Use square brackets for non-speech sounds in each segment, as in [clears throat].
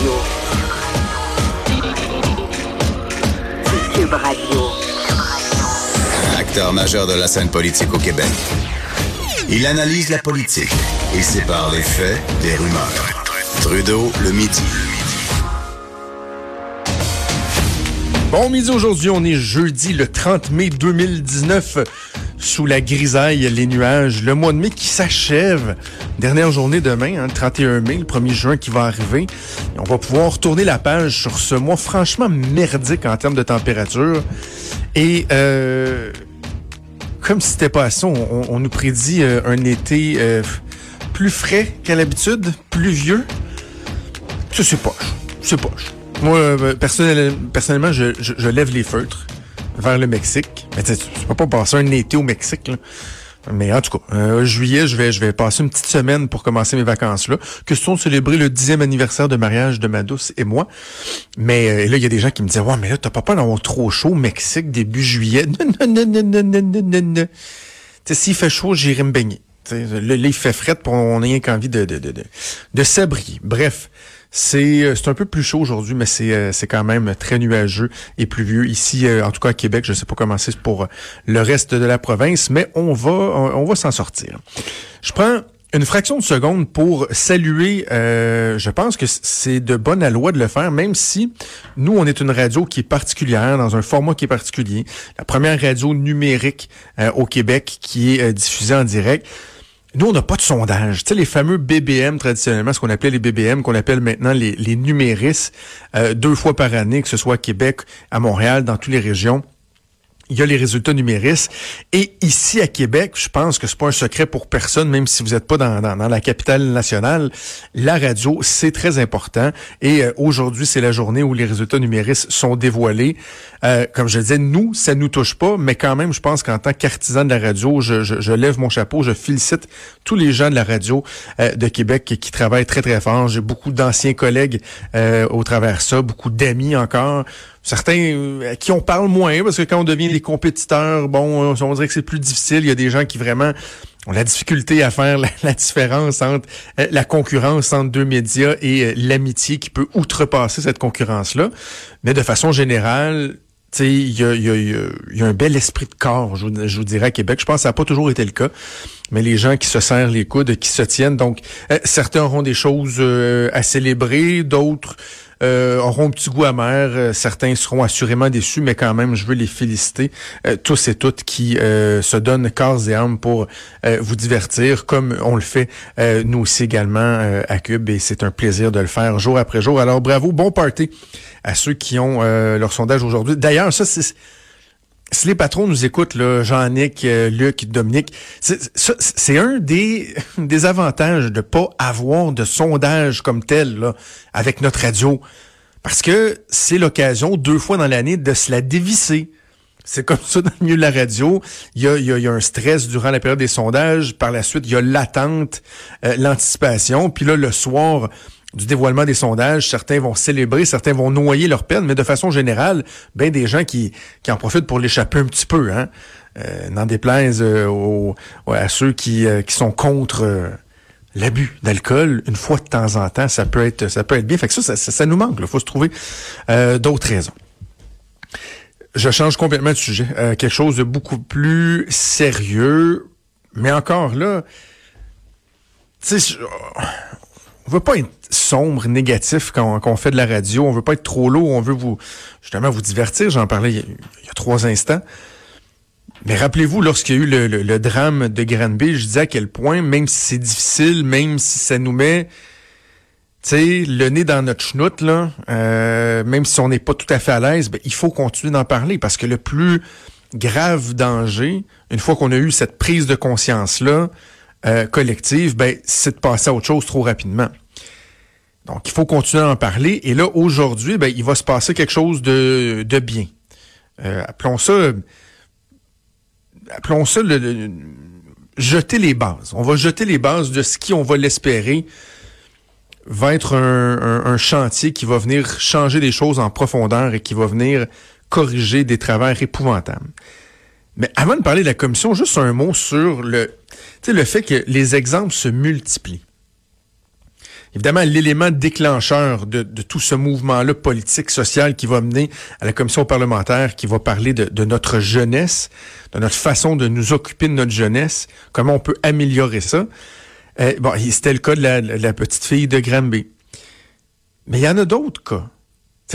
Radio. Cube Radio. Acteur majeur de la scène politique au Québec. Il analyse la politique et sépare les faits des rumeurs. Trudeau le midi. Bon midi aujourd'hui, on est jeudi le 30 mai 2019 sous la grisaille, les nuages, le mois de mai qui s'achève. Dernière journée demain, hein, le 31 mai, le 1er juin qui va arriver. On va pouvoir tourner la page sur ce mois franchement merdique en termes de température. Et euh, comme si c'était pas assez, on, on nous prédit euh, un été euh, plus frais qu'à l'habitude, pluvieux. Ça, c'est poche. C'est poche. Moi, personnel- personnellement, je lève les feutres vers le Mexique. Mais tu tu peux pas passer un été au Mexique, là. Mais en tout cas, euh, juillet, je vais, je vais passer une petite semaine pour commencer mes vacances-là. Question de célébrer le dixième anniversaire de mariage de ma douce et moi. Mais euh, là, il y a des gens qui me disaient, ouais, mais là, t'as pas peur d'avoir trop chaud au Mexique début juillet? Non, non, non, non, non, non, non, non. S'il fait chaud, j'irai me baigner. Tu sais, Là, là, il fait fret, pour on n'a rien qu'envie de, de, de, de, de s'abrier. Bref, c'est euh, c'est un peu plus chaud aujourd'hui, mais c'est euh, quand même très nuageux et pluvieux ici, euh, en tout cas à Québec. Je sais pas comment c'est pour le reste de la province, mais on va on, va s'en sortir. Je prends une fraction de seconde pour saluer, je pense que c'est de bonne loi de le faire, même si nous, on est une radio qui est particulière, dans un format qui est particulier. La première radio numérique au Québec qui est diffusée en direct. Nous, on n'a pas de sondage. Tu sais, les fameux BBM, traditionnellement, ce qu'on appelait les BBM, qu'on appelle maintenant les, les euh, deux fois par année, que ce soit à Québec, à Montréal, dans toutes les régions il y a les résultats numéris. Et ici à Québec, je pense que c'est pas un secret pour personne, même si vous n'êtes pas dans, dans, la capitale nationale, la radio, c'est très important. Et euh, aujourd'hui, c'est la journée où les résultats numéris sont dévoilés. Euh, comme je disais, nous, ça nous touche pas, mais quand même, je pense qu'en tant qu'artisan de la radio, je, je, lève mon chapeau, je félicite tous les gens de la radio euh, de Québec qui, travaillent très, très fort. J'ai beaucoup d'anciens collègues au travers ça, beaucoup d'amis encore. Certains euh, à qui on parle moins, parce que quand on devient les compétiteurs, bon, on dirait que c'est plus difficile. Il y a des gens qui vraiment ont la difficulté à faire [laughs] la, différence entre euh, la concurrence entre deux médias et euh, l'amitié qui peut outrepasser cette concurrence-là. Mais de façon générale, il y a, y, a, un bel esprit de corps, je vous, dirais, à Québec. Je pense que ça n'a pas toujours été le cas. Mais les gens qui se serrent les coudes, qui se tiennent. Donc, certains auront des choses à célébrer, d'autres auront un petit goût amer. Euh, certains seront assurément déçus, mais quand même, je veux les féliciter, euh, tous et toutes qui euh, se donnent corps et âme pour euh, vous divertir, comme on le fait euh, nous aussi également euh, à Cube. Et c'est un plaisir de le faire jour après jour. Alors, bravo, bon party à ceux qui ont euh, leur sondage aujourd'hui. D'ailleurs, ça, c'est si les patrons nous écoutent, là, Jean-Nic, euh, Luc, Dominique, c'est un des, [laughs] des avantages de pas avoir de sondage comme tel là, avec notre radio. Parce que c'est l'occasion, deux fois dans l'année, de se la dévisser. C'est comme ça dans le milieu de la radio. Il y a, il y a- y a un stress durant la période des sondages. Par la suite, il y a l'attente, euh, l'anticipation. Puis là, le soir du dévoilement des sondages, certains vont célébrer, certains vont noyer leur peine, mais de façon générale, ben des gens qui, qui en profitent pour l'échapper un petit peu. Hein? Euh, N'en déplaise euh, aux- à ceux qui, euh, qui sont contre... euh, L'abus d'alcool, une fois de temps en temps, ça peut être, ça peut être bien. Fait que ça, ça, nous manque. Il faut se trouver d'autres raisons. Je change complètement de sujet. Quelque chose de beaucoup plus sérieux. Mais encore là, tu sais, on veut pas être sombre, négatif quand, quand on fait de la radio. On veut pas être trop lourd. On veut vous, justement, vous divertir. J'en parlais il y, a, trois instants. Mais rappelez-vous, lorsqu'il y a eu le, le- le drame de Granby, je disais à quel point, même si c'est difficile, même si ça nous met, sais, le nez dans notre chenoute, là, euh, même si on n'est pas tout à fait à l'aise, ben, il faut continuer d'en parler parce que le plus grave danger, une fois qu'on a eu cette prise de conscience-là euh, collective, ben, c'est de passer à autre chose trop rapidement. Donc, il faut continuer à en parler. Et là, aujourd'hui, ben, il va se passer quelque chose de, bien. Euh, appelons ça appelons ça jeter les bases. On va jeter les bases de ce qui, on va l'espérer, va être un, chantier qui va venir changer des choses en profondeur et qui va venir corriger des travers épouvantables. Mais avant de parler de la commission, juste un mot sur le, le fait que les exemples se multiplient. Évidemment l'élément déclencheur de, tout ce mouvement-là politique, social qui va mener à la commission parlementaire qui va parler de, notre jeunesse, de notre façon de nous occuper de notre jeunesse, comment on peut améliorer ça. Euh, bon, c'était le cas de la, petite fille de Granby. Mais il y en a d'autres cas.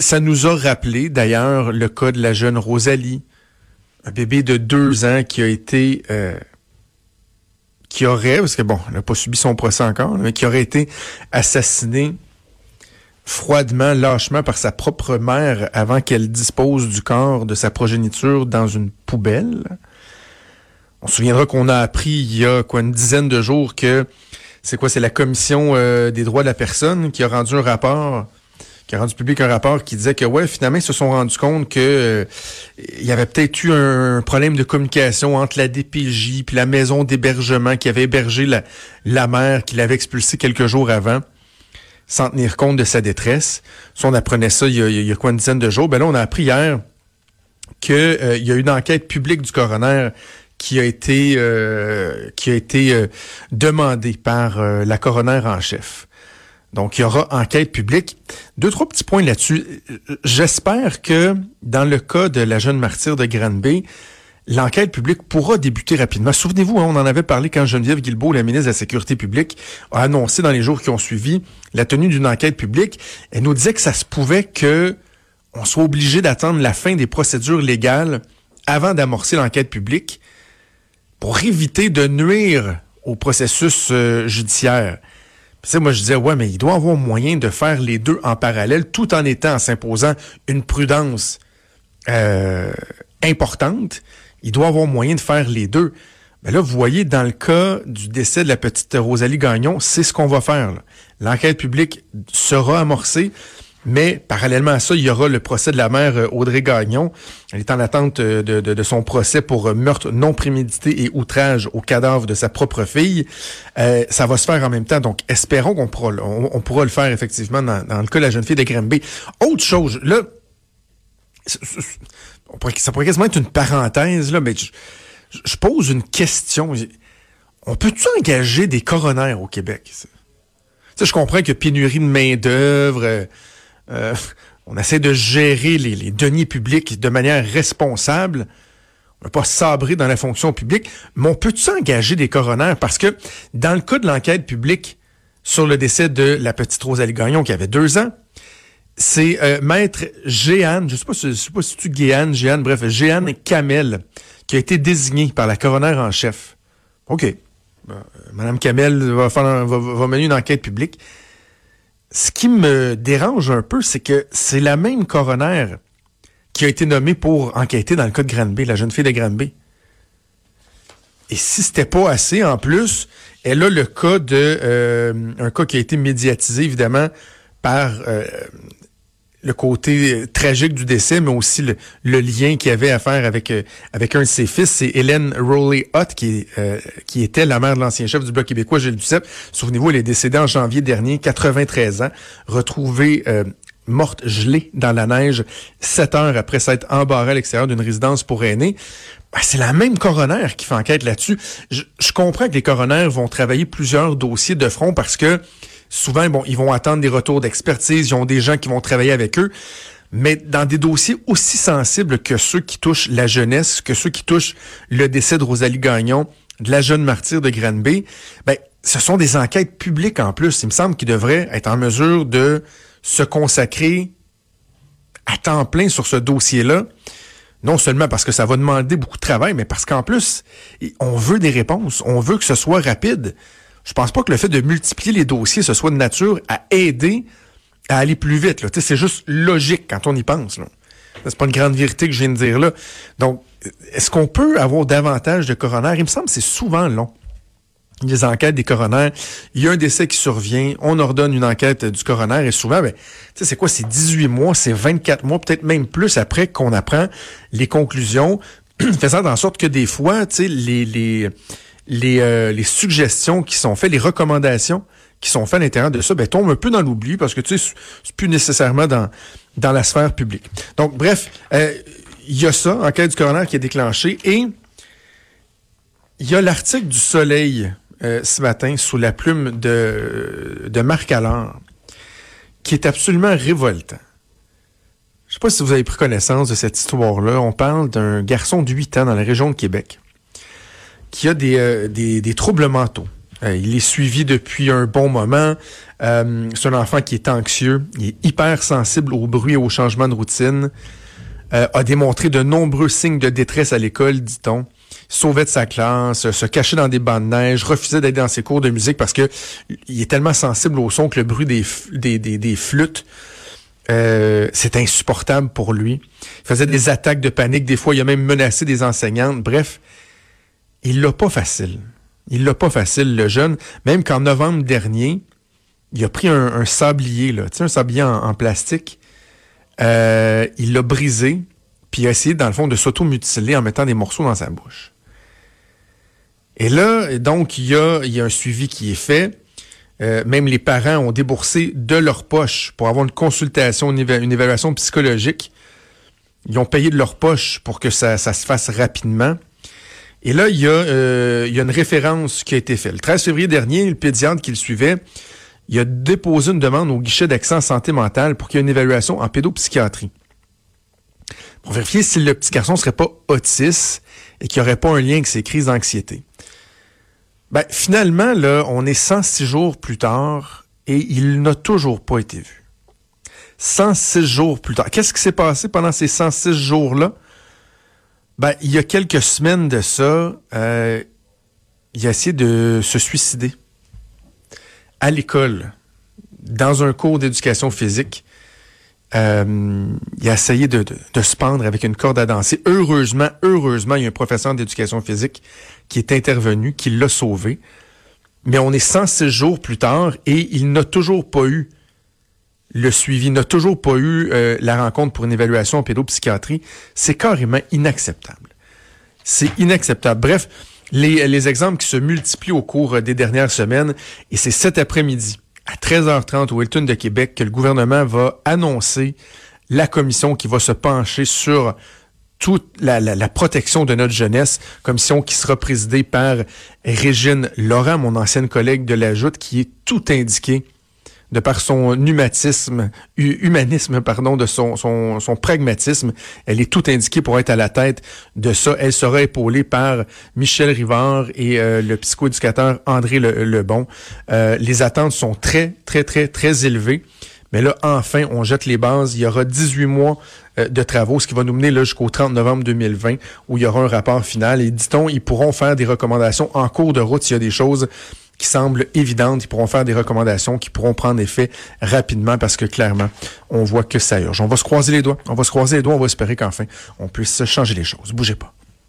ça nous a rappelé d'ailleurs le cas de la jeune Rosalie, un bébé de deux ans qui a été euh, qui aurait, parce que bon, elle n'a pas subi son procès encore, mais qui aurait été assassiné froidement, lâchement par sa propre mère avant qu'elle dispose du corps de sa progéniture dans une poubelle. On se souviendra qu'on a appris il y a une dizaine de jours que c'est quoi, c'est la commission euh, des droits de la personne qui a rendu un rapport qui a rendu public un rapport qui disait que ouais, finalement, ils se sont rendus compte que euh, il y avait peut-être eu un problème de communication entre la DPJ puis la maison d'hébergement qui avait hébergé la, la mère qui l'avait expulsée quelques jours avant sans tenir compte de sa détresse. Si on apprenait ça il y a, il y a quoi une dizaine de jours, ben là, on a appris hier qu'il euh, y a eu une enquête publique du coroner qui a été euh, qui a été demandée par la coroner en chef. Donc, il y aura enquête publique. Deux, trois petits points là-dessus. J'espère que dans le cas de la jeune martyre de Granby, l'enquête publique pourra débuter rapidement. Souvenez-vous, hein, on en avait parlé quand Geneviève Guilbeault, la ministre de la Sécurité publique, a annoncé dans les jours qui ont suivi la tenue d'une enquête publique. Elle nous disait que ça se pouvait que on soit obligé d'attendre la fin des procédures légales avant d'amorcer l'enquête publique pour éviter de nuire au processus euh, judiciaire moi, je disais, ouais, mais il doit avoir moyen de faire les deux en parallèle tout en étant, en s'imposant une prudence euh, importante. Il doit avoir moyen de faire les deux. Mais là, vous voyez, dans le cas du décès de la petite Rosalie Gagnon, c'est ce qu'on va faire. L'enquête publique sera amorcée. Mais parallèlement à ça, il y aura le procès de la mère euh, Audrey Gagnon. Elle est en attente euh, de, son procès pour euh, meurtre non prémédité et outrage au cadavre de sa propre fille. ça va se faire en même temps. Donc, espérons qu'on pourra, on, pourra le faire effectivement dans, le cas de la jeune fille de Granby. Autre chose, là, ça pourrait quasiment être une parenthèse, là, mais je, pose une question. On peut-tu engager des coronaires au Québec? je comprends que pénurie de main-d'œuvre euh, [laughs] on essaie de gérer les, deniers publics de manière responsable. On ne pas sabrer dans la fonction publique, mais on peut-tu engager des coronaires? Parce que dans le cas de l'enquête publique sur le décès de la petite Rosalie Gagnon qui avait deux ans, c'est euh, maître Géane, je sais pas, je sais pas si tu Géane, Géane, bref, Géane Kamel, qui a été désigné par la coroner en chef. OK. Euh, Madame Kamel va mener une enquête publique ce qui me dérange un peu, c'est que c'est la même coroner qui a été nommée pour enquêter dans le cas de Granby, la jeune fille de Granby. Et si c'était pas assez, en plus, elle a le cas de euh, un cas qui a été médiatisé évidemment par euh, le côté euh, tragique du décès, mais aussi le, lien qu'il avait à faire avec euh, avec un de ses fils, c'est Hélène Rowley Hutt, qui, euh, qui était la mère de l'ancien chef du Bloc québécois, Gilles Duceppe. Souvenez-vous, elle est décédée en janvier dernier, 93 ans, retrouvée morte gelée dans la neige, sept heures après s'être embarrée à l'extérieur d'une résidence pour aînés. Ben, c'est la même coroner qui fait enquête là-dessus. Je, je comprends que les coroners vont travailler plusieurs dossiers de front parce que Souvent, bon, ils vont attendre des retours d'expertise, ils ont des gens qui vont travailler avec eux. Mais dans des dossiers aussi sensibles que ceux qui touchent la jeunesse, que ceux qui touchent le décès de Rosalie Gagnon, de la jeune martyre de Granby, ben, ce sont des enquêtes publiques en plus. Il me semble qu'ils devraient être en mesure de se consacrer à temps plein sur ce dossier-là. Non seulement parce que ça va demander beaucoup de travail, mais parce qu'en plus, on veut des réponses. On veut que ce soit rapide je pense pas que le fait de multiplier les dossiers, ce soit de nature à aider à aller plus vite. Là. C'est juste logique quand on y pense. C'est pas une grande vérité que je viens de dire là. Donc, est-ce qu'on peut avoir davantage de coroners? Il me semble que c'est souvent long. Les enquêtes des coroners, il y a un décès qui survient, on ordonne une enquête du coroner et souvent, ben, c'est quoi, c'est 18 mois, c'est 24 mois, peut-être même plus après qu'on apprend les conclusions, [clears throat] faisant en sorte que des fois, les, les, les, euh, les suggestions qui sont faites, les recommandations qui sont faites à l'intérieur de ça, ben, tombent un peu dans l'oubli parce que tu sais, c'est plus nécessairement dans, dans la sphère publique. Donc, bref, euh, il y a ça, enquête du coroner qui est déclenché, et il y a l'article du Soleil euh, ce matin sous la plume de, de Marc Allard, qui est absolument révoltant. Je sais pas si vous avez pris connaissance de cette histoire-là. On parle d'un garçon de 8 ans dans la région de Québec qui a des, euh, des, troubles mentaux. Euh, il est suivi depuis un bon moment. Euh, c'est un enfant qui est anxieux, il est hyper sensible au bruit et au changement de routine. A démontré de nombreux signes de détresse à l'école, dit-on. Sauvait de sa classe, se cachait dans des bancs de neige, refusait d'aller dans ses cours de musique parce que il est tellement sensible au son que le bruit des, des, flûtes, c'est insupportable pour lui. Il faisait des attaques de panique, des fois il a même menacé des enseignantes. Bref, il l'a pas facile. Il l'a pas facile, le jeune. Même qu'en novembre dernier, il a pris un, sablier, là, un sablier en, plastique. Euh, il l'a brisé, puis il a essayé, dans le fond, de s'auto-mutiler en mettant des morceaux dans sa bouche. Et là, donc, il y a, un suivi qui est fait. Euh, même les parents ont déboursé de leur poche pour avoir une consultation, une, éva- une évaluation psychologique. Ils ont payé de leur poche pour que ça se fasse rapidement. Et là, il y, a, euh, il y a une référence qui a été faite. Le 13 février dernier, le pédiatre qui le suivait, il a déposé une demande au guichet d'accès en santé mentale pour qu'il y ait une évaluation en pédopsychiatrie. Pour vérifier si le petit garçon serait pas autiste et qu'il n'y aurait pas un lien avec ses crises d'anxiété. Ben, finalement, là, on est 106 jours plus tard et il n'a toujours pas été vu. 106 jours plus tard. Qu'est-ce qui s'est passé pendant ces 106 jours-là? Ben, il y a quelques semaines de ça, euh, il a essayé de se suicider à l'école, dans un cours d'éducation physique. Euh, il a essayé de, de, de, se pendre avec une corde à danser. Heureusement, heureusement, il y a un professeur d'éducation physique qui est intervenu, qui l'a sauvé. Mais on est 106 jours plus tard et il n'a toujours pas eu le suivi, n'a toujours pas eu euh, la rencontre pour une évaluation en pédopsychiatrie. C'est carrément inacceptable. C'est inacceptable. Bref, les, les exemples qui se multiplient au cours des dernières semaines, et c'est cet après-midi, à 13h30 au Hilton de Québec, que le gouvernement va annoncer la commission qui va se pencher sur toute la, la, la, protection de notre jeunesse, commission qui sera présidée par Régine Laurent, mon ancienne collègue de la Joute, qui est tout indiqué de par son humanisme, humanisme pardon, de son, son, son, pragmatisme, elle est tout indiquée pour être à la tête de ça. Elle sera épaulée par Michel Rivard et euh, le psychoéducateur André Le, Lebon. Euh, les attentes sont très, très, très, très élevées. Mais là, enfin, on jette les bases. Il y aura 18 mois euh, de travaux, ce qui va nous mener jusqu'au 30 novembre 2020, où il y aura un rapport final. Et dit-on, ils pourront faire des recommandations en cours de route s'il y a des choses qui semblent évidentes. Ils pourront faire des recommandations qui pourront prendre effet rapidement parce que clairement, on voit que ça urge. On va se croiser les doigts. On va se croiser les doigts. On va espérer qu'enfin, on puisse changer les choses. Bougez pas.